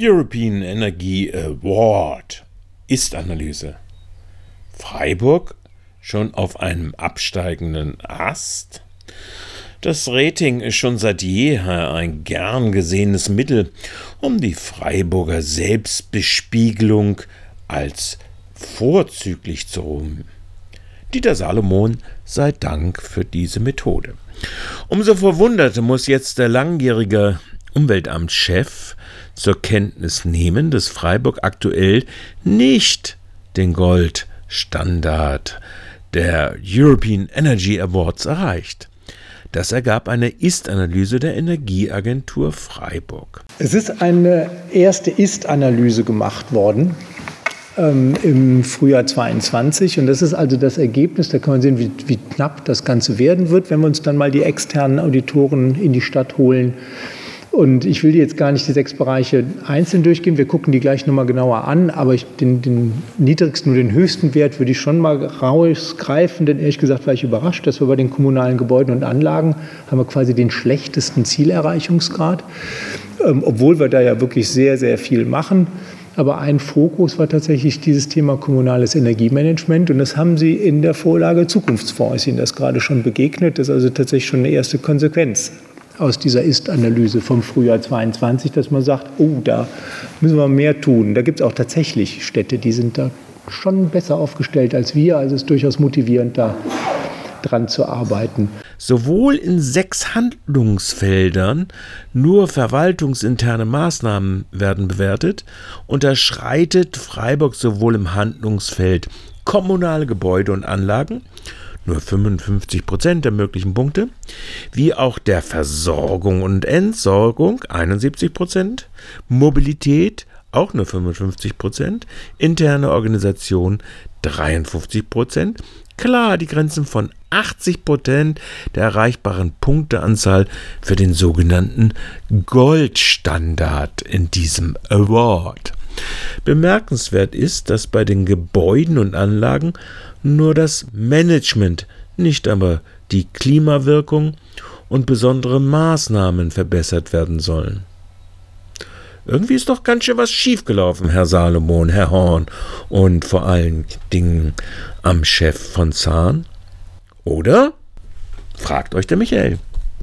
European Energy Award Ist-Analyse. Freiburg schon auf einem absteigenden Ast? Das Rating ist schon seit jeher ein gern gesehenes Mittel, um die Freiburger Selbstbespiegelung als vorzüglich zu ruhen. Dieter Salomon sei Dank für diese Methode. Umso verwunderter muss jetzt der langjährige Umweltamtschef zur Kenntnis nehmen, dass Freiburg aktuell nicht den Goldstandard der European Energy Awards erreicht. Das ergab eine Ist-Analyse der Energieagentur Freiburg. Es ist eine erste Ist-Analyse gemacht worden ähm, im Frühjahr 22 und das ist also das Ergebnis. Da kann man sehen, wie, wie knapp das Ganze werden wird, wenn wir uns dann mal die externen Auditoren in die Stadt holen und ich will jetzt gar nicht die sechs Bereiche einzeln durchgehen. Wir gucken die gleich nochmal genauer an. Aber ich, den, den niedrigsten und den höchsten Wert würde ich schon mal rausgreifen. Denn ehrlich gesagt war ich überrascht, dass wir bei den kommunalen Gebäuden und Anlagen haben wir quasi den schlechtesten Zielerreichungsgrad. Ähm, obwohl wir da ja wirklich sehr, sehr viel machen. Aber ein Fokus war tatsächlich dieses Thema kommunales Energiemanagement. Und das haben Sie in der Vorlage Zukunftsfonds, ist Ihnen das gerade schon begegnet. Das ist also tatsächlich schon eine erste Konsequenz aus dieser Ist-Analyse vom Frühjahr 22, dass man sagt, oh, da müssen wir mehr tun. Da gibt es auch tatsächlich Städte, die sind da schon besser aufgestellt als wir. Also es ist durchaus motivierend, da dran zu arbeiten. Sowohl in sechs Handlungsfeldern nur verwaltungsinterne Maßnahmen werden bewertet, unterschreitet Freiburg sowohl im Handlungsfeld kommunale Gebäude und Anlagen nur 55 Prozent der möglichen Punkte, wie auch der Versorgung und Entsorgung 71 Prozent, Mobilität auch nur 55 Prozent, interne Organisation 53 Prozent. Klar, die Grenzen von 80 Prozent der erreichbaren Punkteanzahl für den sogenannten Goldstandard in diesem Award. Bemerkenswert ist, dass bei den Gebäuden und Anlagen nur das Management, nicht aber die Klimawirkung und besondere Maßnahmen verbessert werden sollen. Irgendwie ist doch ganz schön was schiefgelaufen, Herr Salomon, Herr Horn und vor allen Dingen am Chef von Zahn. Oder? fragt euch der Michael.